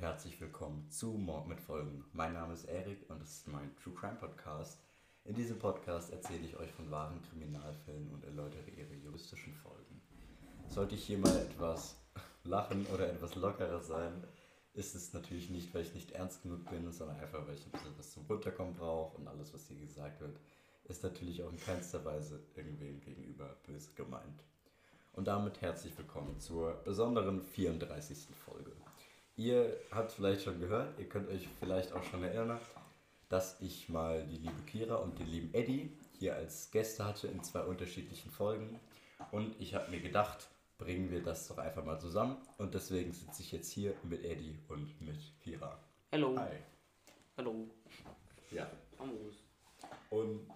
herzlich willkommen zu Mord mit Folgen. Mein Name ist Erik und es ist mein True Crime Podcast. In diesem Podcast erzähle ich euch von wahren Kriminalfällen und erläutere ihre juristischen Folgen. Sollte ich hier mal etwas lachen oder etwas lockerer sein, ist es natürlich nicht, weil ich nicht ernst genug bin, sondern einfach, weil ich ein bisschen was zum Runterkommen brauche und alles, was hier gesagt wird, ist natürlich auch in keinster Weise irgendwem gegenüber böse gemeint. Und damit herzlich willkommen zur besonderen 34. Folge. Ihr habt vielleicht schon gehört, ihr könnt euch vielleicht auch schon erinnern, dass ich mal die liebe Kira und den lieben Eddie hier als Gäste hatte in zwei unterschiedlichen Folgen. Und ich habe mir gedacht, bringen wir das doch einfach mal zusammen. Und deswegen sitze ich jetzt hier mit Eddie und mit Kira. Hallo. Hi. Hallo. Ja. Vamos. Und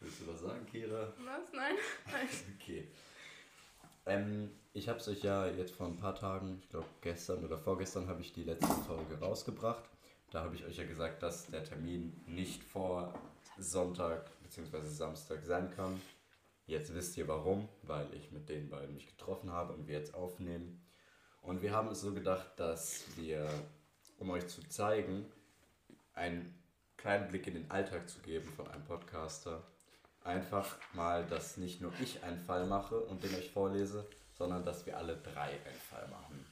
willst du was sagen, Kira? Was? Nein? Nein. Okay. Ähm, ich habe es euch ja jetzt vor ein paar Tagen, ich glaube gestern oder vorgestern, habe ich die letzte Folge rausgebracht. Da habe ich euch ja gesagt, dass der Termin nicht vor Sonntag bzw. Samstag sein kann. Jetzt wisst ihr warum, weil ich mit den beiden mich getroffen habe und wir jetzt aufnehmen. Und wir haben es so gedacht, dass wir, um euch zu zeigen, einen kleinen Blick in den Alltag zu geben von einem Podcaster, einfach mal, dass nicht nur ich einen Fall mache und den euch vorlese, sondern dass wir alle drei einen Fall machen.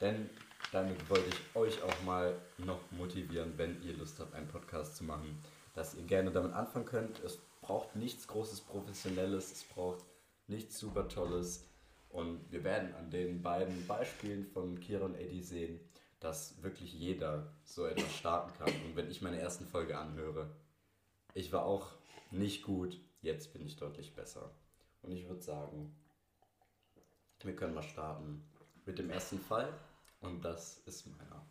Denn damit wollte ich euch auch mal noch motivieren, wenn ihr Lust habt, einen Podcast zu machen, dass ihr gerne damit anfangen könnt. Es braucht nichts Großes Professionelles, es braucht nichts super Tolles. Und wir werden an den beiden Beispielen von Kira und Eddie sehen, dass wirklich jeder so etwas starten kann. Und wenn ich meine ersten Folge anhöre, ich war auch nicht gut, jetzt bin ich deutlich besser. Und ich würde sagen, wir können mal starten mit dem ersten Fall. Und das ist meiner.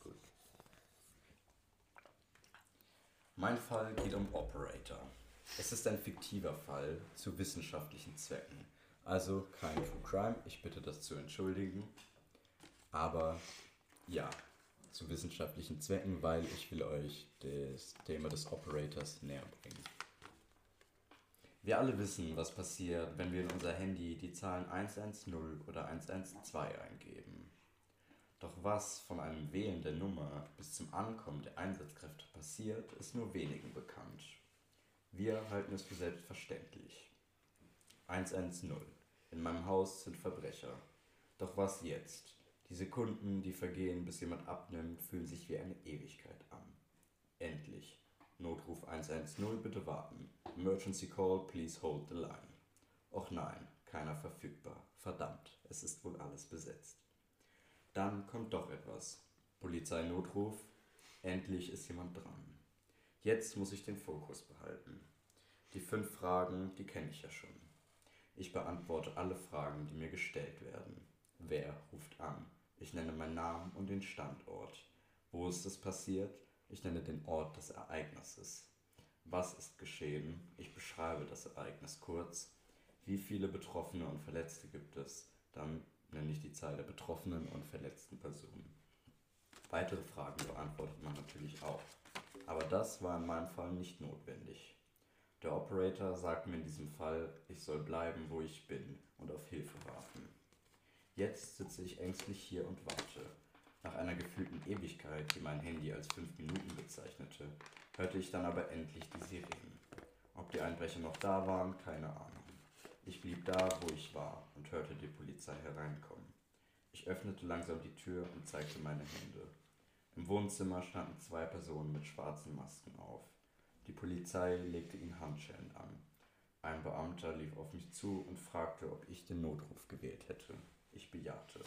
Gut. Mein Fall geht um Operator. Es ist ein fiktiver Fall zu wissenschaftlichen Zwecken. Also kein True Crime, ich bitte das zu entschuldigen. Aber ja, zu wissenschaftlichen Zwecken, weil ich will euch das Thema des Operators näher bringen. Wir alle wissen, was passiert, wenn wir in unser Handy die Zahlen 110 oder 112 eingeben. Doch was von einem Wählen der Nummer bis zum Ankommen der Einsatzkräfte passiert, ist nur wenigen bekannt. Wir halten es für selbstverständlich. 110. In meinem Haus sind Verbrecher. Doch was jetzt? Die Sekunden, die vergehen, bis jemand abnimmt, fühlen sich wie eine Ewigkeit an. Endlich. Notruf 110, bitte warten. Emergency call, please hold the line. Och nein, keiner verfügbar. Verdammt, es ist wohl alles besetzt. Dann kommt doch etwas. Polizeinotruf. Endlich ist jemand dran. Jetzt muss ich den Fokus behalten. Die fünf Fragen, die kenne ich ja schon. Ich beantworte alle Fragen, die mir gestellt werden. Wer ruft an? Ich nenne meinen Namen und den Standort. Wo ist es passiert? Ich nenne den Ort des Ereignisses. Was ist geschehen? Ich beschreibe das Ereignis kurz. Wie viele Betroffene und Verletzte gibt es? Dann nenne ich die Zahl der betroffenen und verletzten Personen. Weitere Fragen beantwortet man natürlich auch. Aber das war in meinem Fall nicht notwendig. Der Operator sagt mir in diesem Fall, ich soll bleiben, wo ich bin und auf Hilfe warten. Jetzt sitze ich ängstlich hier und warte. Nach einer gefühlten Ewigkeit, die mein Handy als fünf Minuten bezeichnete, hörte ich dann aber endlich die Sirenen. Ob die Einbrecher noch da waren, keine Ahnung. Ich blieb da, wo ich war und hörte die Polizei hereinkommen. Ich öffnete langsam die Tür und zeigte meine Hände. Im Wohnzimmer standen zwei Personen mit schwarzen Masken auf. Die Polizei legte ihnen Handschellen an. Ein Beamter lief auf mich zu und fragte, ob ich den Notruf gewählt hätte. Ich bejahte.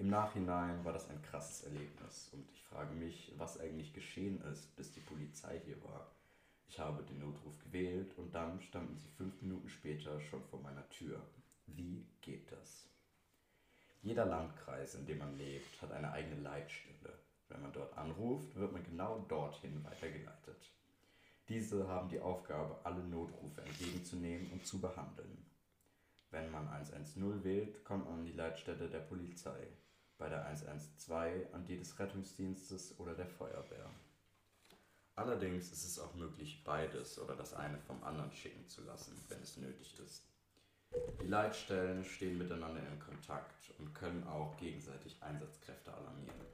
Im Nachhinein war das ein krasses Erlebnis und ich frage mich, was eigentlich geschehen ist, bis die Polizei hier war. Ich habe den Notruf gewählt und dann standen sie fünf Minuten später schon vor meiner Tür. Wie geht das? Jeder Landkreis, in dem man lebt, hat eine eigene Leitstelle. Wenn man dort anruft, wird man genau dorthin weitergeleitet. Diese haben die Aufgabe, alle Notrufe entgegenzunehmen und zu behandeln. Wenn man 110 wählt, kommt man an die Leitstelle der Polizei, bei der 112 an die des Rettungsdienstes oder der Feuerwehr. Allerdings ist es auch möglich, beides oder das eine vom anderen schicken zu lassen, wenn es nötig ist. Leitstellen stehen miteinander in Kontakt und können auch gegenseitig Einsatzkräfte alarmieren.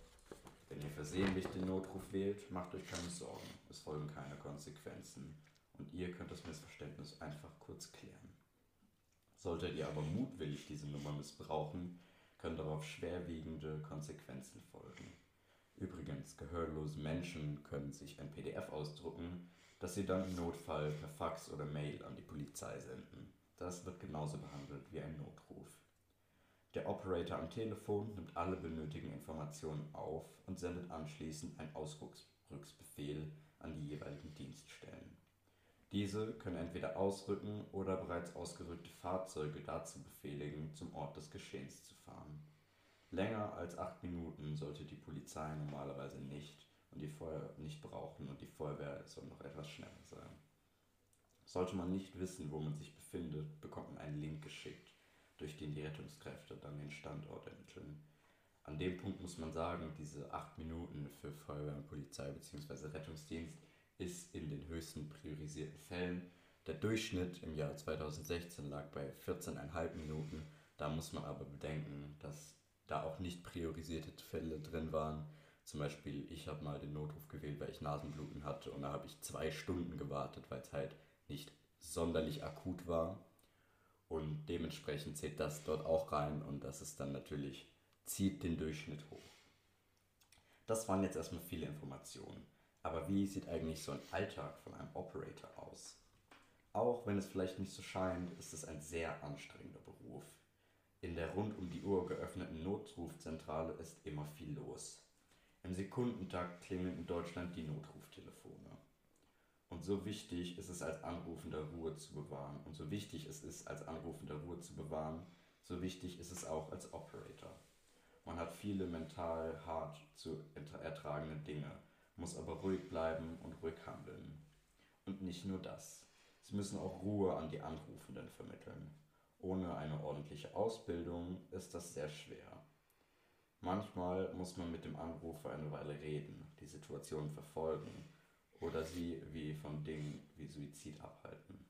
Wenn ihr versehentlich den Notruf wählt, macht euch keine Sorgen. Es folgen keine Konsequenzen und ihr könnt das Missverständnis einfach kurz klären. Solltet ihr aber mutwillig diese Nummer missbrauchen, können darauf schwerwiegende Konsequenzen folgen. Übrigens, gehörlose Menschen können sich ein PDF ausdrucken, das sie dann im Notfall per Fax oder Mail an die Polizei senden. Das wird genauso behandelt wie ein Notruf. Der Operator am Telefon nimmt alle benötigten Informationen auf und sendet anschließend einen Ausrücksbefehl an die jeweiligen Dienststellen. Diese können entweder ausrücken oder bereits ausgerückte Fahrzeuge dazu befehligen, zum Ort des Geschehens zu fahren. Länger als acht Minuten sollte die Polizei normalerweise nicht und die Feuer nicht brauchen und die Feuerwehr soll noch etwas schneller sein. Sollte man nicht wissen, wo man sich befindet, bekommt man einen Link geschickt, durch den die Rettungskräfte dann den Standort ermitteln. An dem Punkt muss man sagen, diese acht Minuten für Feuerwehr und Polizei bzw. Rettungsdienst ist in den höchsten priorisierten Fällen. Der Durchschnitt im Jahr 2016 lag bei 14,5 Minuten. Da muss man aber bedenken, dass da auch nicht priorisierte Fälle drin waren. Zum Beispiel, ich habe mal den Notruf gewählt, weil ich Nasenbluten hatte und da habe ich zwei Stunden gewartet, weil es halt nicht sonderlich akut war. Und dementsprechend zählt das dort auch rein und das ist dann natürlich, zieht den Durchschnitt hoch. Das waren jetzt erstmal viele Informationen. Aber wie sieht eigentlich so ein Alltag von einem Operator aus? Auch wenn es vielleicht nicht so scheint, ist es ein sehr anstrengender Beruf. In der rund um die Uhr geöffneten Notrufzentrale ist immer viel los. Im Sekundentakt klingeln in Deutschland die Notruftelefone. Und so wichtig ist es als Anrufender Ruhe zu bewahren. Und so wichtig es ist, als Anrufender Ruhe zu bewahren, so wichtig ist es auch als Operator. Man hat viele mental hart zu ertragende Dinge, muss aber ruhig bleiben und ruhig handeln. Und nicht nur das. Sie müssen auch Ruhe an die Anrufenden vermitteln. Ohne eine ordentliche Ausbildung ist das sehr schwer. Manchmal muss man mit dem Anrufer eine Weile reden, die Situation verfolgen oder sie wie von Dingen wie Suizid abhalten.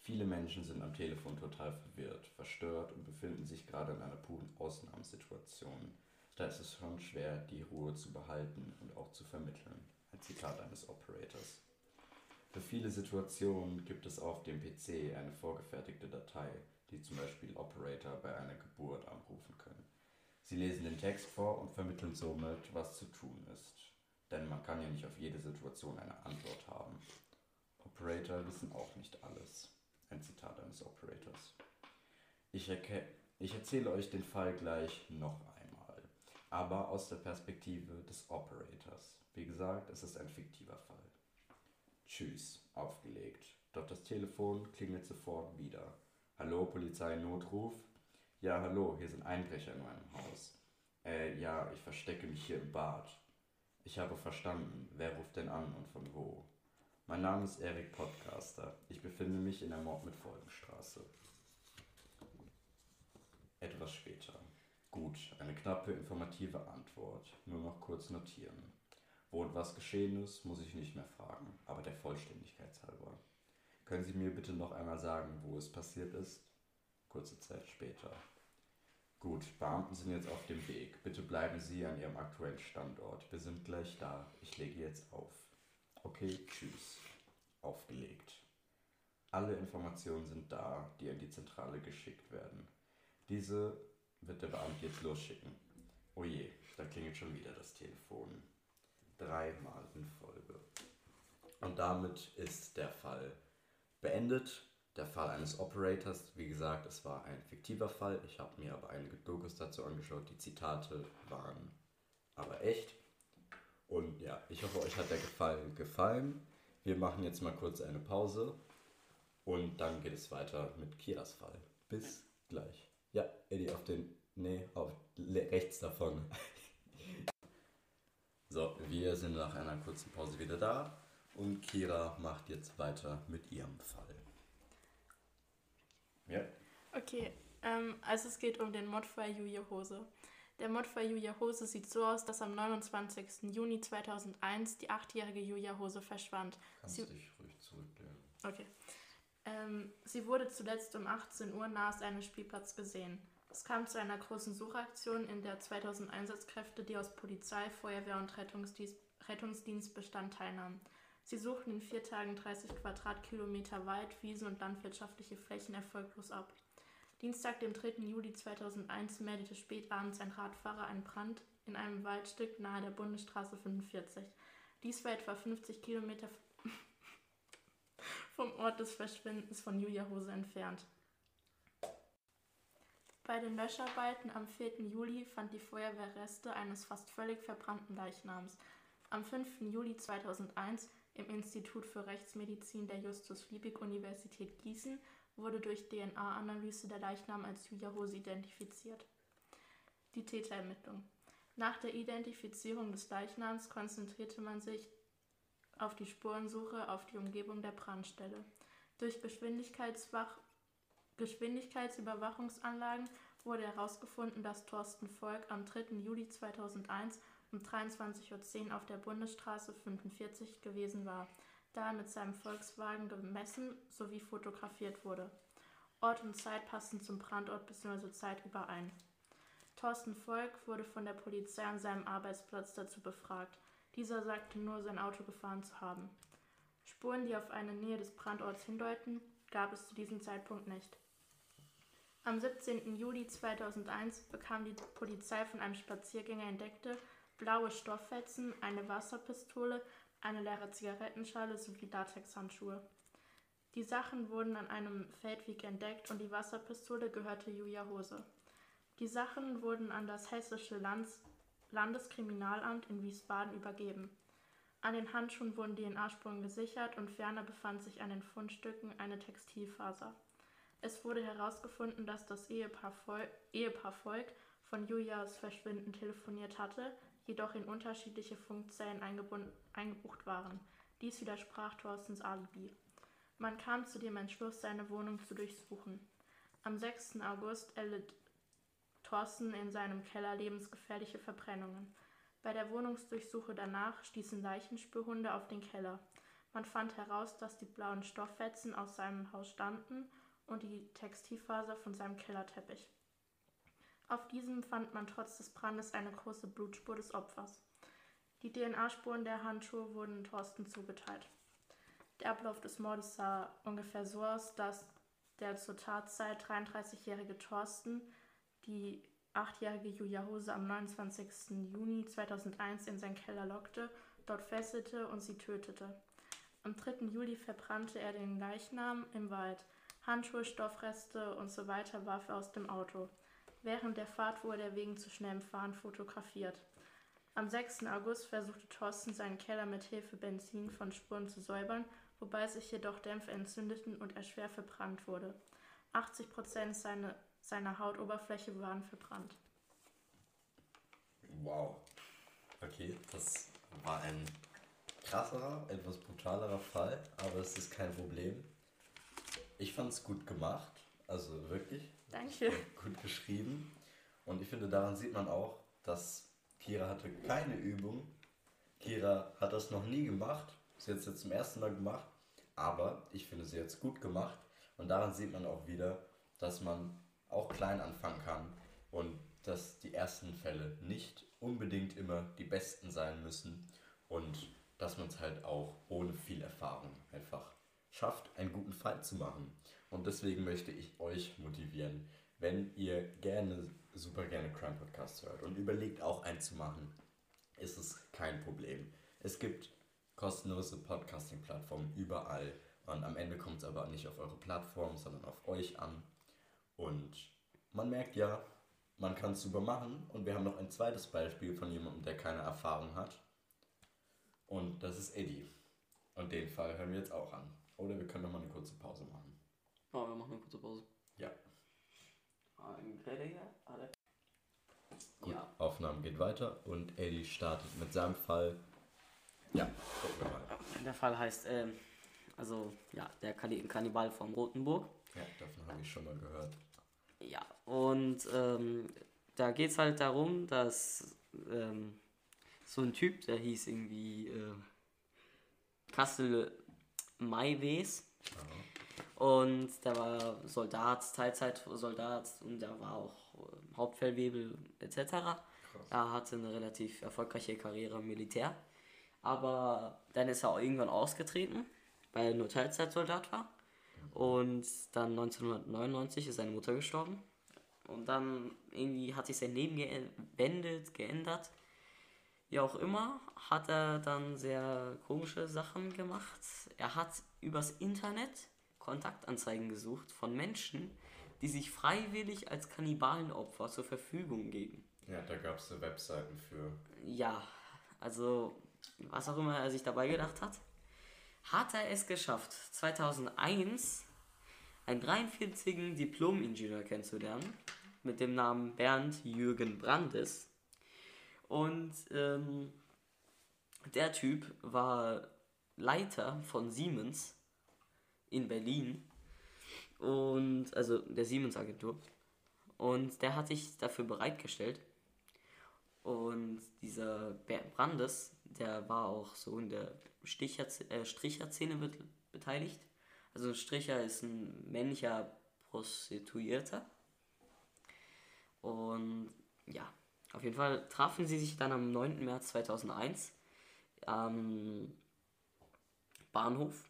Viele Menschen sind am Telefon total verwirrt, verstört und befinden sich gerade in einer puren Ausnahmesituation. Da ist es schon schwer, die Ruhe zu behalten und auch zu vermitteln. Ein Zitat eines Operators. Für viele Situationen gibt es auf dem PC eine vorgefertigte Datei, die zum Beispiel Operator bei einer Geburt anrufen können. Sie lesen den Text vor und vermitteln somit, was zu tun ist. Denn man kann ja nicht auf jede Situation eine Antwort haben. Operator wissen auch nicht alles. Ein Zitat eines Operators. Ich, ich erzähle euch den Fall gleich noch aber aus der Perspektive des Operators. Wie gesagt, es ist ein fiktiver Fall. Tschüss, aufgelegt. Doch das Telefon klingelt sofort wieder. Hallo, Polizei, Notruf? Ja, hallo, hier sind Einbrecher in meinem Haus. Äh, ja, ich verstecke mich hier im Bad. Ich habe verstanden. Wer ruft denn an und von wo? Mein Name ist Erik Podcaster. Ich befinde mich in der Mord mit Folgenstraße. Etwas später. Gut, eine knappe, informative Antwort. Nur noch kurz notieren. Wo und was geschehen ist, muss ich nicht mehr fragen, aber der Vollständigkeit halber. Können Sie mir bitte noch einmal sagen, wo es passiert ist? Kurze Zeit später. Gut, Beamten sind jetzt auf dem Weg. Bitte bleiben Sie an Ihrem aktuellen Standort. Wir sind gleich da. Ich lege jetzt auf. Okay, tschüss. Aufgelegt. Alle Informationen sind da, die an die Zentrale geschickt werden. Diese wird der Beamte jetzt losschicken. Oh je, da klingelt schon wieder das Telefon dreimal in Folge. Und damit ist der Fall beendet. Der Fall eines Operators, wie gesagt, es war ein fiktiver Fall. Ich habe mir aber einige Dokus dazu angeschaut. Die Zitate waren aber echt. Und ja, ich hoffe, euch hat der Gefallen gefallen. Wir machen jetzt mal kurz eine Pause und dann geht es weiter mit Kias Fall. Bis gleich. Ja, Eddie auf den. Nee, auf rechts davon. So, wir sind nach einer kurzen Pause wieder da und Kira macht jetzt weiter mit ihrem Fall. Ja. Okay, ähm, also es geht um den Mordfall Julia Hose. Der Mordfall Julia Hose sieht so aus, dass am 29. Juni 2001 die achtjährige Julia Hose verschwand. Kannst Sie dich ruhig zurücklehnen. Okay. Ähm, sie wurde zuletzt um 18 Uhr nahe seines Spielplatzes gesehen. Es kam zu einer großen Suchaktion, in der 2000 Einsatzkräfte, die aus Polizei, Feuerwehr und Rettungsdienst, Rettungsdienstbestand teilnahmen. Sie suchten in vier Tagen 30 Quadratkilometer Wald, Wiesen und landwirtschaftliche Flächen erfolglos ab. Dienstag, dem 3. Juli 2001, meldete spätabends ein Radfahrer einen Brand in einem Waldstück nahe der Bundesstraße 45. Dies war etwa 50 Kilometer vom Ort des Verschwindens von Julia Hose entfernt. Bei den Löscharbeiten am 4. Juli fand die Feuerwehr Reste eines fast völlig verbrannten Leichnams. Am 5. Juli 2001 im Institut für Rechtsmedizin der Justus-Liebig-Universität Gießen wurde durch DNA-Analyse der Leichnam als Julia Hose identifiziert. Die Täterermittlung. Nach der Identifizierung des Leichnams konzentrierte man sich auf die Spurensuche auf die Umgebung der Brandstelle. Durch Geschwindigkeitsüberwachungsanlagen wurde herausgefunden, dass Thorsten Volk am 3. Juli 2001 um 23.10 Uhr auf der Bundesstraße 45 gewesen war, da er mit seinem Volkswagen gemessen sowie fotografiert wurde. Ort und Zeit passten zum Brandort bzw. Zeit überein. Thorsten Volk wurde von der Polizei an seinem Arbeitsplatz dazu befragt. Dieser sagte nur, sein Auto gefahren zu haben. Spuren, die auf eine Nähe des Brandorts hindeuten, gab es zu diesem Zeitpunkt nicht. Am 17. Juli 2001 bekam die Polizei von einem Spaziergänger entdeckte blaue Stofffetzen, eine Wasserpistole, eine leere Zigarettenschale sowie Latexhandschuhe. Die Sachen wurden an einem Feldweg entdeckt und die Wasserpistole gehörte Julia Hose. Die Sachen wurden an das Hessische Landes Landeskriminalamt in Wiesbaden übergeben. An den Handschuhen wurden DNA-Spuren gesichert und ferner befand sich an den Fundstücken eine Textilfaser. Es wurde herausgefunden, dass das Ehepaar, Vol Ehepaar Volk von Julias Verschwinden telefoniert hatte, jedoch in unterschiedliche Funkzellen eingebucht waren. Dies widersprach Thorstens Alibi. Man kam zu dem Entschluss, seine Wohnung zu durchsuchen. Am 6. August erlitt Thorsten in seinem Keller lebensgefährliche Verbrennungen. Bei der Wohnungsdurchsuche danach stießen Leichenspürhunde auf den Keller. Man fand heraus, dass die blauen Stofffetzen aus seinem Haus stammten und die Textilfaser von seinem Kellerteppich. Auf diesem fand man trotz des Brandes eine große Blutspur des Opfers. Die DNA-Spuren der Handschuhe wurden Thorsten zugeteilt. Der Ablauf des Mordes sah ungefähr so aus, dass der zur Tatzeit 33-jährige Thorsten die achtjährige Julia Hose am 29. Juni 2001 in seinen Keller lockte, dort fesselte und sie tötete. Am 3. Juli verbrannte er den Leichnam im Wald. Handschuhe, Stoffreste und so weiter warf er aus dem Auto. Während der Fahrt wurde er wegen zu schnellem Fahren fotografiert. Am 6. August versuchte Thorsten seinen Keller mit Hilfe Benzin von Spuren zu säubern, wobei sich jedoch Dämpfe entzündeten und er schwer verbrannt wurde. 80 Prozent seine, seiner Hautoberfläche waren verbrannt. Wow. Okay, das war ein krasserer, etwas brutalerer Fall, aber es ist kein Problem. Ich fand es gut gemacht, also wirklich. Danke. Gut geschrieben. Und ich finde, daran sieht man auch, dass Kira hatte keine Übung. Kira hat das noch nie gemacht. Sie hat es jetzt zum ersten Mal gemacht. Aber ich finde, sie hat es gut gemacht. Und daran sieht man auch wieder, dass man auch klein anfangen kann und dass die ersten Fälle nicht unbedingt immer die besten sein müssen und dass man es halt auch ohne viel Erfahrung einfach schafft, einen guten Fall zu machen. Und deswegen möchte ich euch motivieren, wenn ihr gerne, super gerne Crime Podcasts hört und überlegt auch einen zu machen, ist es kein Problem. Es gibt kostenlose Podcasting-Plattformen überall. Und am Ende kommt es aber nicht auf eure Plattform, sondern auf euch an. Und man merkt ja, man kann es super machen. Und wir haben noch ein zweites Beispiel von jemandem, der keine Erfahrung hat. Und das ist Eddie. Und den Fall hören wir jetzt auch an. Oder wir können noch mal eine kurze Pause machen. Oh, wir machen eine kurze Pause. Ja. Gut, Ja. Aufnahmen geht weiter und Eddie startet mit seinem Fall. Ja, gucken wir mal. Der Fall heißt, ähm, also, ja, der Kanni- Kannibal vom Rotenburg. Ja, davon habe ich schon mal gehört. Ja, und ähm, da geht es halt darum, dass ähm, so ein Typ, der hieß irgendwie äh, Kassel Maiwes, Und der war Soldat, Teilzeitsoldat und der war auch äh, Hauptfeldwebel etc. Er hatte eine relativ erfolgreiche Karriere im Militär. Aber dann ist er auch irgendwann ausgetreten, weil er nur Teilzeitsoldat war. Und dann 1999 ist seine Mutter gestorben. Und dann irgendwie hat sich sein Leben gewendet, geändert. Wie auch immer, hat er dann sehr komische Sachen gemacht. Er hat übers Internet Kontaktanzeigen gesucht von Menschen, die sich freiwillig als Kannibalenopfer zur Verfügung geben. Ja, da gab es Webseiten für. Ja, also was auch immer er sich dabei gedacht hat, hat er es geschafft, 2001 einen 43. Diplom-Ingenieur kennenzulernen mit dem Namen Bernd Jürgen Brandes. Und ähm, der Typ war Leiter von Siemens in Berlin und also der Siemens Agentur und der hat sich dafür bereitgestellt und dieser Brandes, der war auch so in der Sticher, äh, Stricher-Szene bet beteiligt. Also ein Stricher ist ein männlicher Prostituierter. Und ja, auf jeden Fall trafen sie sich dann am 9. März 2001 am Bahnhof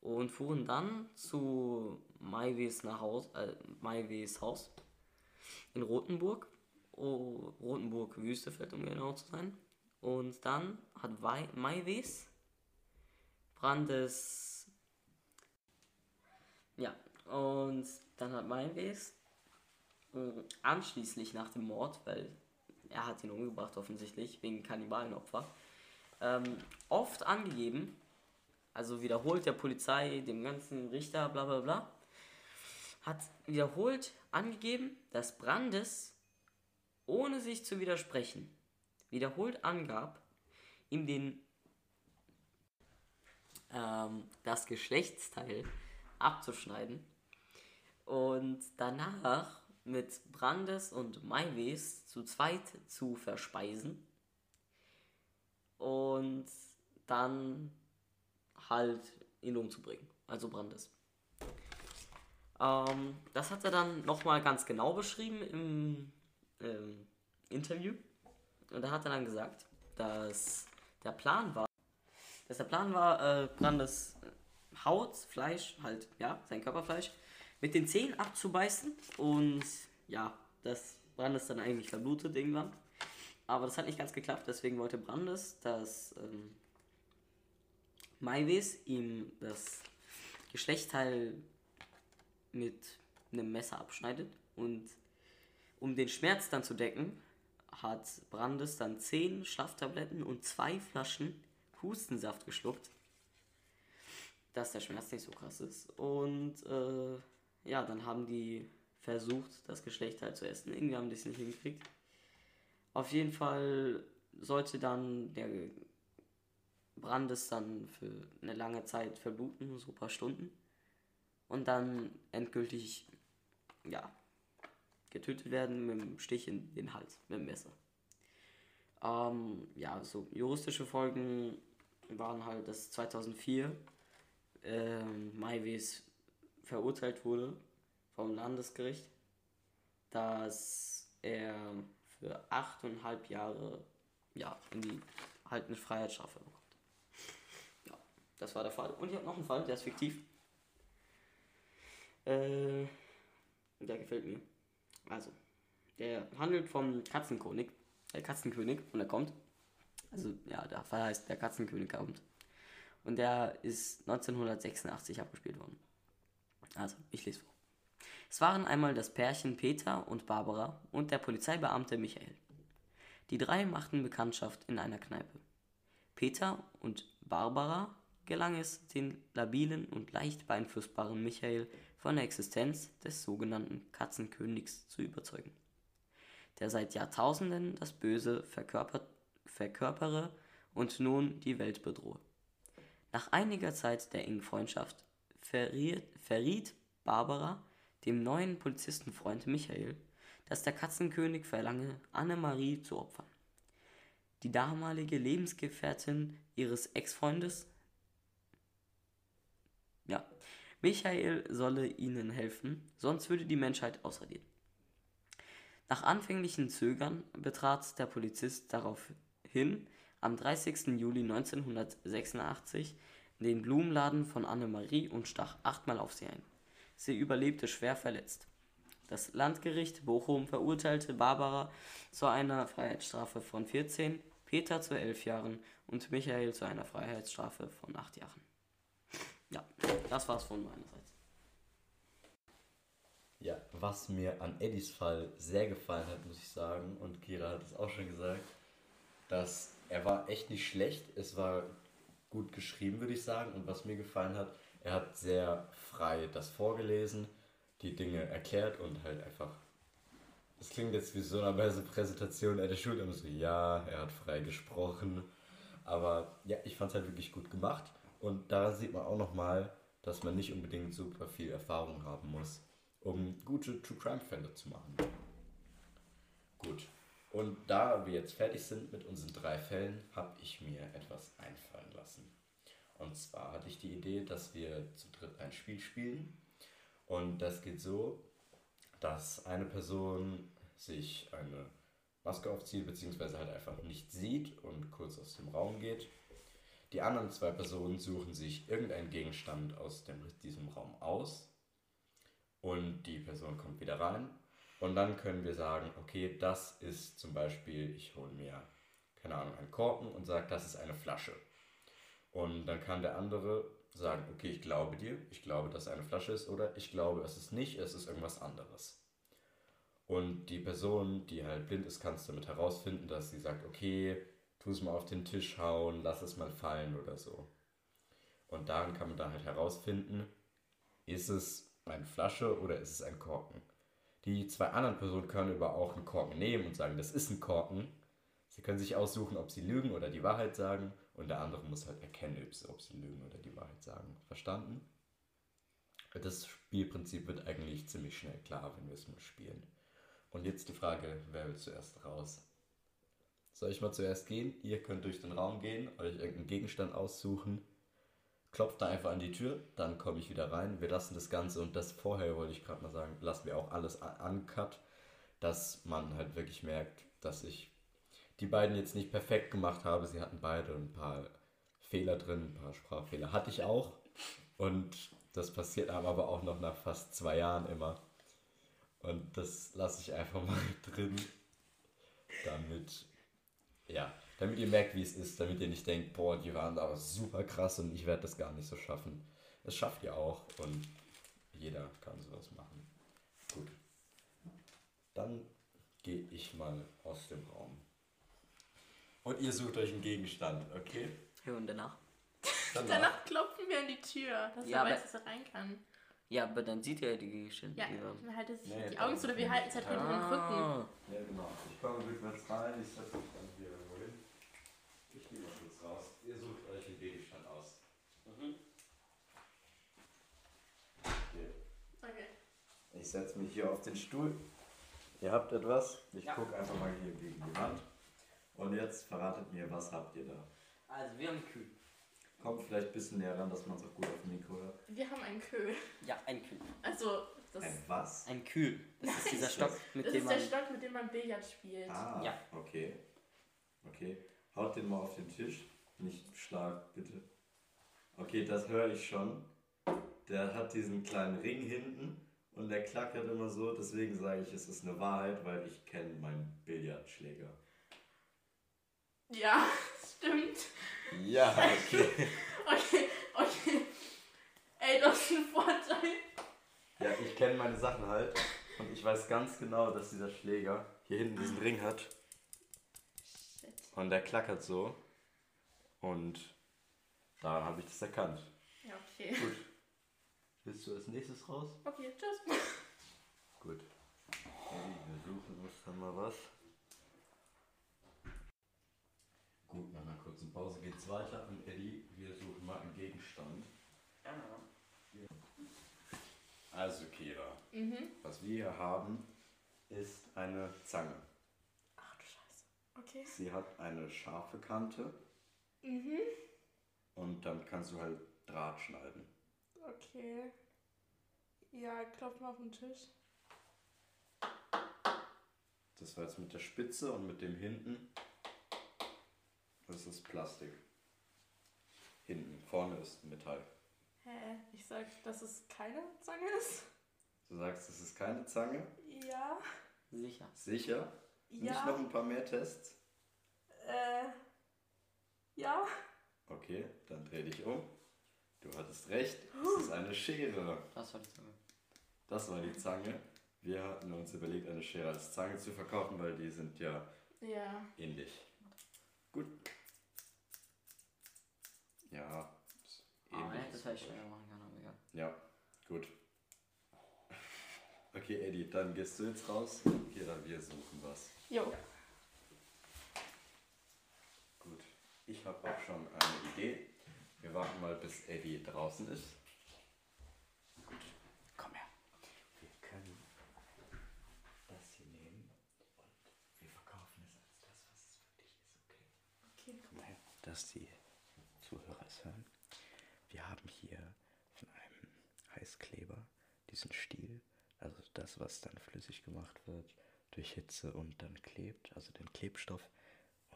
und fuhren dann zu Maiwes nach Haus, äh, Maiwes Haus in Rothenburg oh, Rotenburg Wüstefeld, um genau zu sein. Und dann hat Maiwes Brandes. Ja, und dann hat Maiwes äh, anschließend nach dem Mord, weil er hat ihn umgebracht offensichtlich, wegen Kannibalenopfer, ähm, oft angegeben, also wiederholt der Polizei, dem ganzen Richter, bla bla bla, hat wiederholt angegeben, dass Brandes ohne sich zu widersprechen, wiederholt angab, ihm den ähm, das Geschlechtsteil abzuschneiden und danach mit Brandes und Maiwes zu zweit zu verspeisen und dann halt ihn umzubringen, also Brandes. Ähm, das hat er dann nochmal ganz genau beschrieben im ähm, Interview. Und da hat er dann gesagt, dass der Plan war, dass der Plan war, äh, Brandes Haut, Fleisch, halt, ja, sein Körperfleisch, mit den Zähnen abzubeißen und ja, dass Brandes dann eigentlich verblutet irgendwann. Aber das hat nicht ganz geklappt, deswegen wollte Brandes, dass ähm, Maiwes ihm das Geschlechtteil mit einem Messer abschneidet und um den Schmerz dann zu decken, hat Brandes dann 10 Schlaftabletten und zwei Flaschen Hustensaft geschluckt. Dass der Schmerz nicht so krass ist. Und äh, ja, dann haben die versucht, das Geschlecht halt zu essen. Irgendwie haben die es nicht hingekriegt. Auf jeden Fall sollte dann der Brandes dann für eine lange Zeit verbluten, so ein paar Stunden. Und dann endgültig, ja, getötet werden mit dem Stich in den Hals, mit dem Messer. Ähm, ja, so juristische Folgen waren halt, dass 2004 ähm, Maiwes verurteilt wurde vom Landesgericht, dass er für achteinhalb Jahre ja, in die halt eine Freiheitsstrafe bekommt. Ja, das war der Fall. Und ich habe noch einen Fall, der ist fiktiv. Äh, der gefällt mir. Also, der handelt vom Katzenkönig, der Katzenkönig, und er kommt. Also, ja, der Fall heißt, der Katzenkönig kommt. Und der ist 1986 abgespielt worden. Also, ich lese vor. Es waren einmal das Pärchen Peter und Barbara und der Polizeibeamte Michael. Die drei machten Bekanntschaft in einer Kneipe. Peter und Barbara gelang es, den labilen und leicht beeinflussbaren Michael von der Existenz des sogenannten Katzenkönigs zu überzeugen, der seit Jahrtausenden das Böse verkörpere und nun die Welt bedrohe. Nach einiger Zeit der engen Freundschaft verriet, verriet Barbara dem neuen Polizistenfreund Michael, dass der Katzenkönig verlange, Annemarie zu opfern. Die damalige Lebensgefährtin ihres Ex-Freundes ja, Michael solle ihnen helfen, sonst würde die Menschheit ausradiert. Nach anfänglichen Zögern betrat der Polizist daraufhin am 30. Juli 1986 den Blumenladen von Annemarie und stach achtmal auf sie ein. Sie überlebte schwer verletzt. Das Landgericht Bochum verurteilte Barbara zu einer Freiheitsstrafe von 14, Peter zu 11 Jahren und Michael zu einer Freiheitsstrafe von 8 Jahren. Ja, das war's von meiner Seite. Ja, was mir an Eddies Fall sehr gefallen hat, muss ich sagen, und Kira hat es auch schon gesagt, dass er war echt nicht schlecht, es war gut geschrieben, würde ich sagen, und was mir gefallen hat, er hat sehr frei das vorgelesen, die Dinge erklärt und halt einfach. Das klingt jetzt wie so eine weise Präsentation an der Schule, immer so, ja, er hat frei gesprochen, aber ja, ich fand es halt wirklich gut gemacht und daran sieht man auch nochmal, dass man nicht unbedingt super viel Erfahrung haben muss, um gute True Crime Fälle zu machen. Gut. Und da wir jetzt fertig sind mit unseren drei Fällen, habe ich mir etwas einfallen lassen. Und zwar hatte ich die Idee, dass wir zu dritt ein Spiel spielen. Und das geht so, dass eine Person sich eine Maske aufzieht, beziehungsweise halt einfach nicht sieht und kurz aus dem Raum geht. Die anderen zwei Personen suchen sich irgendeinen Gegenstand aus dem, diesem Raum aus. Und die Person kommt wieder rein und dann können wir sagen, okay, das ist zum Beispiel, ich hole mir, keine Ahnung, einen Korken und sage, das ist eine Flasche. Und dann kann der andere sagen, okay, ich glaube dir, ich glaube, dass es eine Flasche ist oder ich glaube, es ist nicht, es ist irgendwas anderes. Und die Person, die halt blind ist, kannst damit herausfinden, dass sie sagt, okay, es mal auf den Tisch hauen, lass es mal fallen oder so. Und daran kann man dann halt herausfinden, ist es eine Flasche oder ist es ein Korken. Die zwei anderen Personen können aber auch einen Korken nehmen und sagen, das ist ein Korken. Sie können sich aussuchen, ob sie lügen oder die Wahrheit sagen. Und der andere muss halt erkennen, ob sie lügen oder die Wahrheit sagen. Verstanden? Das Spielprinzip wird eigentlich ziemlich schnell klar, wenn wir es mal spielen. Und jetzt die Frage, wer will zuerst raus? Soll ich mal zuerst gehen? Ihr könnt durch den Raum gehen, euch irgendeinen Gegenstand aussuchen klopft da einfach an die Tür, dann komme ich wieder rein. Wir lassen das Ganze und das vorher wollte ich gerade mal sagen, lassen wir auch alles uncut, dass man halt wirklich merkt, dass ich die beiden jetzt nicht perfekt gemacht habe. Sie hatten beide ein paar Fehler drin, ein paar Sprachfehler hatte ich auch. Und das passiert aber auch noch nach fast zwei Jahren immer. Und das lasse ich einfach mal drin, damit, ja, damit ihr merkt, wie es ist, damit ihr nicht denkt, boah, die waren aber super krass und ich werde das gar nicht so schaffen. Es schafft ihr auch und jeder kann sowas machen. Gut. Dann gehe ich mal aus dem Raum. Und ihr sucht euch einen Gegenstand, okay? Ja, und danach? Danach, danach klopfen wir an die Tür, dass ja, er weiß, dass er rein kann. Ja, aber dann sieht er ja die Gegenstände. Ja, dann haltet sich nee, die Augen zu oder wir halten es halt hinter den Rücken. Ja, genau. Ich komme rückwärts rein, ich setze mich dann hier irgendwo hin. Ich gehe mal kurz raus. Ihr sucht euch den Gegenstand aus. Mhm. Okay. Okay. Ich setze mich hier auf den Stuhl. Ihr habt etwas. Ich ja. gucke einfach mal hier gegen die Wand. Und jetzt verratet mir, was habt ihr da? Also, wir haben Kühl. Kommt vielleicht ein bisschen näher ran, dass man es auch gut auf dem Mikro hört. Wir haben einen Kühl. Ja, ein Kühl. Also, das ein was? Ein Kühl. Das ist dieser Stock, mit das dem man... Das ist der Stock, mit dem man Billard spielt. Ah, ja. okay. Okay. Haut den mal auf den Tisch. Nicht stark, bitte. Okay, das höre ich schon. Der hat diesen kleinen Ring hinten und der klackert immer so. Deswegen sage ich, es ist eine Wahrheit, weil ich kenne meinen Billardschläger. Ja, stimmt. Ja, okay. okay, okay. Ey, das ist ein Vorteil. Ja, ich kenne meine Sachen halt. Und ich weiß ganz genau, dass dieser Schläger hier hinten diesen Ring hat. Und der klackert so. Und daran habe ich das erkannt. Ja, okay. Gut. Willst du als nächstes raus? Okay, tschüss. Gut. wir suchen uns dann mal was. Gut, nach einer kurzen Pause geht es weiter. Und Eddie, wir suchen mal einen Gegenstand. Ja. Also, Kira, mhm. was wir hier haben, ist eine Zange. Okay. Sie hat eine scharfe Kante. Mhm. Und dann kannst du halt Draht schneiden. Okay. Ja, klopf mal auf den Tisch. Das war jetzt mit der Spitze und mit dem hinten. Das ist Plastik. Hinten, vorne ist Metall. Hä? Ich sag, dass es keine Zange ist. Du sagst, es ist keine Zange. Ja. Sicher. Sicher? Nicht noch Ja. ein paar mehr Tests? Äh. Okay, dann dreh dich um. Du hattest recht, es ist eine Schere. Das war die Zange. Das war die Zange. Wir hatten uns überlegt, eine Schere als Zange zu verkaufen, weil die sind ja Ja. ähnlich. Gut. Ja, ist Ah, ähnlich. ja, das hätte ich schneller machen können, aber egal. Ja, gut. Okay, Eddie, dann gehst du jetzt raus. Kira, wir suchen was. Jo. Gut. Ich habe auch schon eine Idee. Wir warten mal, bis Eddie draußen ist. Gut. Komm her. Wir können das hier nehmen und wir verkaufen es als das, was es wirklich ist, okay? Okay. Komm her, dass die Zuhörer es hören. Wir haben hier von einem Heißkleber diesen Stiel, also das, was dann flüssig gemacht wird durch Hitze und dann klebt, also den Klebstoff.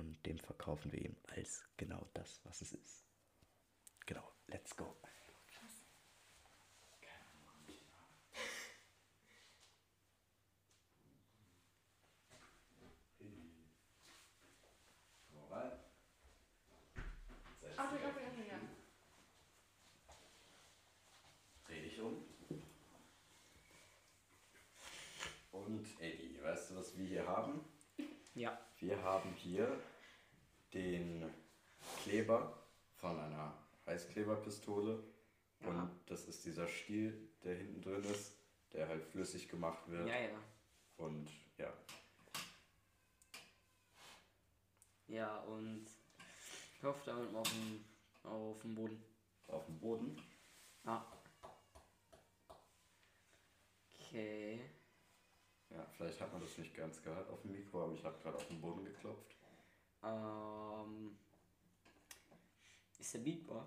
Und dem verkaufen wir ihm als genau das, was es ist. Genau, let's go. Keine Ahnung, Tina. Komm rein. Setz Achtung, dich auf Achtung, den Achtung, ja. Dreh dich um. Und Eddie, weißt du, was wir hier haben? Ja. Wir haben hier den Kleber von einer Heißkleberpistole. Ja. Und das ist dieser Stiel, der hinten drin ist, der halt flüssig gemacht wird. Ja, ja. Und ja, Ja, und ich hoffe damit auf den, auf den Boden. auf dem Boden. Ah. Okay. Ja, vielleicht hat man das nicht ganz gehört auf dem Mikro, aber ich habe gerade auf den Boden geklopft. Ähm. Ist der biegbar?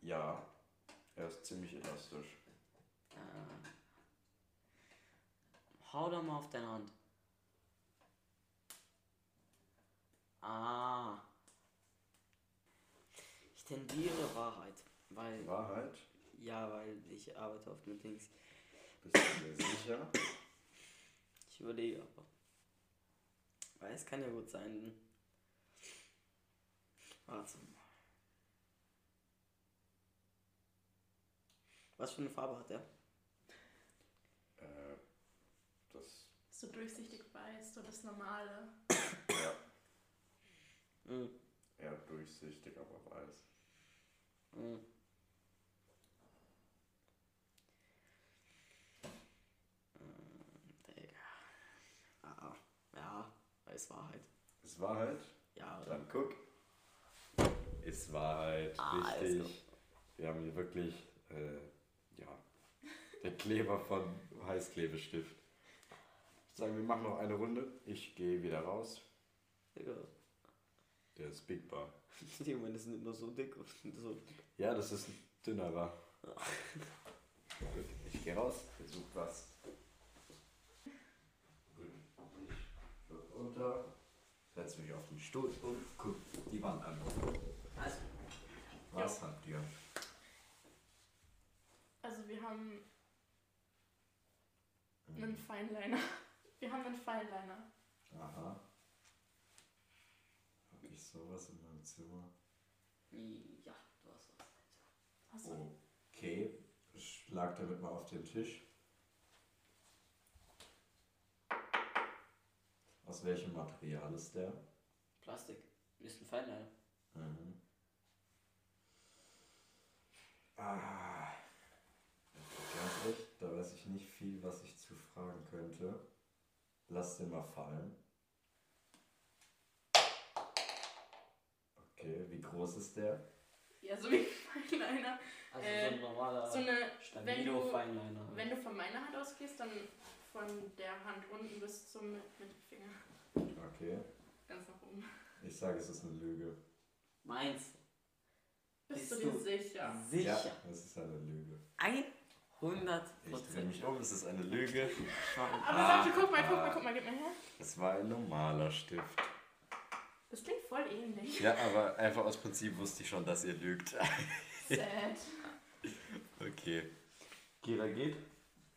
Ja, er ist ziemlich elastisch. Äh, hau da mal auf deine Hand. Ah. Ich tendiere Wahrheit. Weil. Wahrheit? Ja, weil ich arbeite oft mit Dings. Bist du dir sicher? Ich überlege aber. Weil es kann ja gut sein. Warte mal. Was für eine Farbe hat der? Äh, das, So durchsichtig weiß, so das Normale. ja, Hm. eher durchsichtig, aber weiß. Hm. Hm, Digga. Ah, ja, ist Wahrheit. Ist Wahrheit? Ja, oder? Dann guck. Ist Wahrheit, Ah, richtig. Wir haben hier wirklich, äh, ja, der Kleber von Heißklebestift. Ich sage, wir machen noch eine Runde. Ich gehe wieder raus. Digga. Der ist Big Bar. Die meine sind immer so dick und so. Ja, das ist ein dünnerer. Gut, ich gehe raus, versuch was. Gut, ich runter, setze mich auf den Stuhl und guck die Wand an. Also, Was habt ihr? Also wir haben einen Feinliner. Wir haben einen Feinliner. Aha. Hab ich sowas in meinem Zimmer? ja, du hast was. Hast du? Okay, schlag damit mal auf den Tisch. Aus welchem Material ist der? Plastik. Ist ein Feinliner. Mhm. Ah. Ganz ehrlich, da weiß ich nicht viel, was ich zu fragen könnte. Lass den mal fallen. Okay, wie groß ist der? Ja, so wie ein Feinliner. Also Äh, so ein normaler So eine, wenn Stabilo du, Feinliner. wenn du von meiner Hand ausgehst, dann von der Hand unten bis zum Mittelfinger. Okay, Ganz nach oben. ich sage, es ist eine Lüge. Meinst Bist, Bist du dir du- sicher? Sicher. Ja, es ist eine Lüge. 100 100 Ich drehe mich um, es ist eine Lüge. Aber warte, guck mal, guck mal, guck mal, gib mal her. Es war ein normaler Stift. Das klingt voll ähnlich. Ja, aber einfach aus Prinzip wusste ich schon, dass ihr lügt. Sad. Okay. Kira geht.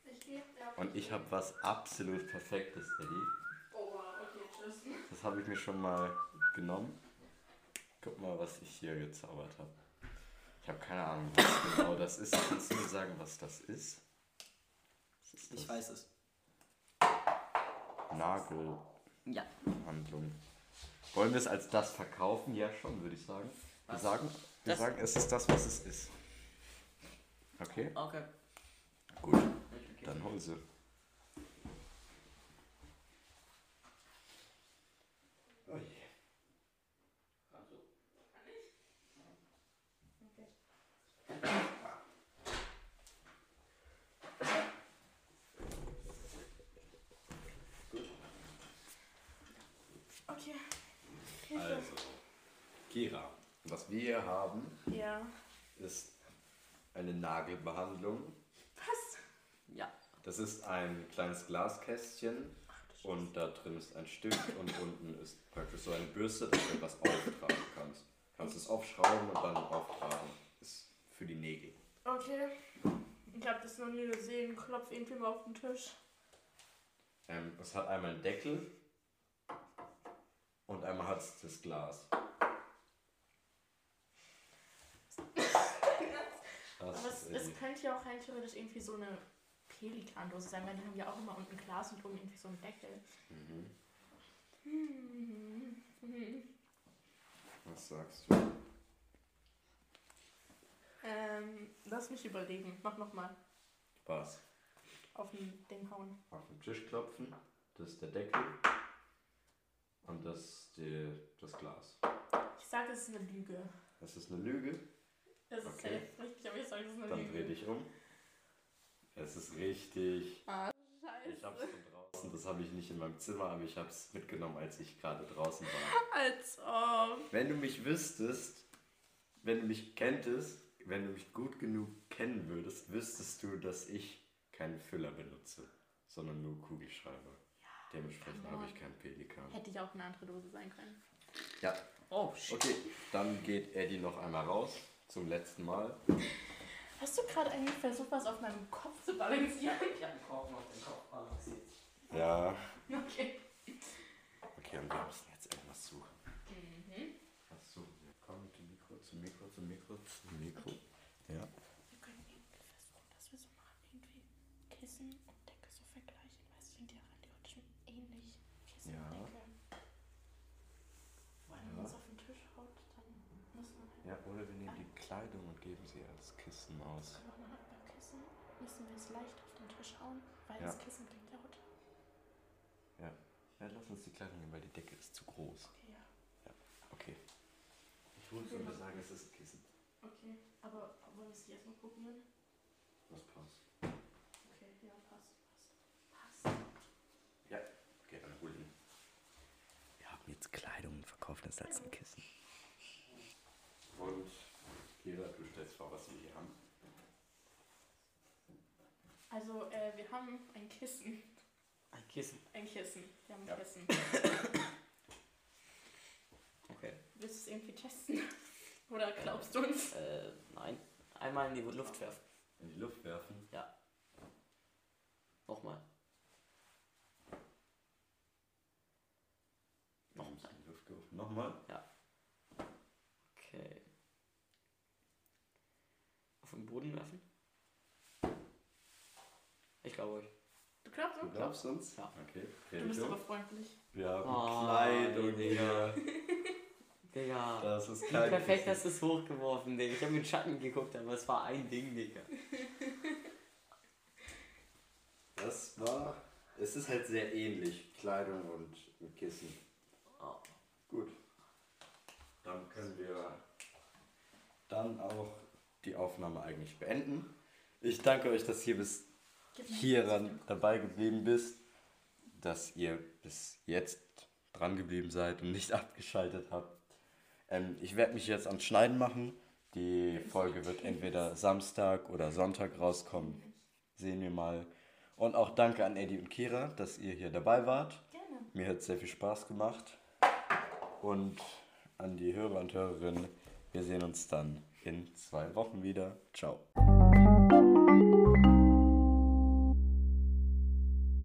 Ich ja. Und ich habe was absolut Perfektes, Eddie. Oh, wow, okay, tschüss. Das habe ich mir schon mal genommen. Guck mal, was ich hier gezaubert habe. Ich habe keine Ahnung, was genau das ist. Kannst du mir sagen, was das ist? Was ist Ich das? weiß es. Nagelhandlung. Ja. Wollen wir es als das verkaufen? Ja, schon, würde ich sagen. Wir Was? sagen, wir Das- sagen, es ist das, was es ist. Okay? Okay. Gut. Dann hol sie. Okay. Also, Kira, was wir hier haben, Ja. ist eine Nagelbehandlung. Was? Ja. Das ist ein kleines Glaskästchen und da drin ist ein Stift und unten ist praktisch so eine Bürste, dass du etwas auftragen kannst. Kannst es aufschrauben und dann auftragen. Ist für die Nägel. Okay. Ich habe das noch nie gesehen. Klopf irgendwie mal auf den Tisch. Ähm, es hat einmal einen Deckel und einmal hat es das Glas. Das Aber es, es könnte ja auch rein theoretisch irgendwie so eine Pelikandose sein, weil die haben ja auch immer unten Glas und oben irgendwie so einen Deckel. Mhm. Hm. Was sagst du? Ähm, lass mich überlegen. Mach nochmal. Was? Auf den Ding hauen. Auf den Tisch klopfen. Das ist der Deckel. Und das ist die, das Glas. Ich sage, es ist eine Lüge. Das ist eine Lüge. Das ist Okay. safe richtig, aber ich sage, es ist eine Dann Lüge. dreh dich um. Es ist richtig. Ah, Ich hab's scheiße. Draußen. Das habe ich nicht in meinem Zimmer, aber ich hab's mitgenommen, als ich gerade draußen war. Als ob. Wenn du mich wüsstest, wenn du mich kenntest, wenn du mich gut genug kennen würdest, wüsstest du, dass ich keinen Füller benutze, sondern nur Kugelschreiber. Dementsprechend come habe ich keinen Pelikan. Hätte ich auch eine andere Dose sein können. Ja, Oh, shit. okay. Dann geht Eddie noch einmal raus. Zum letzten Mal. Hast du gerade eigentlich versucht, was auf meinem Kopf zu balancieren? Ich habe einen Korken auf den Kopf balanciert. Ja. Okay. Okay, und wir müssen jetzt irgendwas suchen. Mhm. Was suchen wir? Komm zum Mikro, zum Mikro, zum Mikro, zum Mikro. Ja. Wir können irgendwie versuchen, dass wir so machen, irgendwie Kissen und Decke so vergleichen. Weißt du, sind die ja theoretisch ähnlich. Kissen Ja. und Decke. Weil wenn man es auf den Tisch haut, dann muss man halt. Ja, oder wir nehmen die Kleidung und geben sie als Kissen aus. Aber man hat beim Kissen müssen wir es leicht auf den Tisch hauen, weil Ja. das Kissen klingt laut. Ja. Ja, lass uns die Kleidung nehmen, weil die Decke ist zu groß. Okay, ja. Okay. Ich würde sogar sagen, es ist ein Kissen. Okay. Aber wollen wir es jetzt mal probieren? Das passt. Okay, ja, passt, passt. Passt. Ja. Okay, dann hol ihn. Wir haben jetzt Kleidung und verkaufen es als ein Kissen. Und Kira, du stellst vor, was wir hier haben. Also, äh, wir haben ein Kissen. Ein Kissen. Ein Kissen. Wir haben ein Ja. Kissen. Okay. Willst du es irgendwie testen? Oder glaubst du uns? Äh, nein. Einmal in die Luft werfen. In die Luft werfen. Nochmal. Warum ist in die Luft geworfen? Nochmal. Okay. Auf den Boden werfen? Ich glaube euch. Du glaubst Du uns? glaubst uns? Ja. Okay. Du bist aber freundlich. Wir haben Oh, Kleidung Digga. hier. Digga. Das ist Wie kein perfekt Kissen. hast du es hochgeworfen, Digga. Ich habe in den Schatten geguckt, aber es war ein Ding, Digga. Das war. Es ist halt sehr ähnlich. Kleidung und ein Kissen. Oh. Gut. Dann können wir dann auch die Aufnahme eigentlich beenden. Ich danke euch, dass ihr bis Hieran dabei geblieben bist, dass ihr bis jetzt dran geblieben seid und nicht abgeschaltet habt. Ähm, ich werde mich jetzt ans Schneiden machen. Die Folge wird entweder Samstag oder Sonntag rauskommen. sehen wir mal. Und auch danke an Eddie und Kira, dass ihr hier dabei wart. Gerne. Mir hat es sehr viel Spaß gemacht. Und an die Hörer und Hörerinnen, wir sehen uns dann in zwei Wochen wieder. Ciao.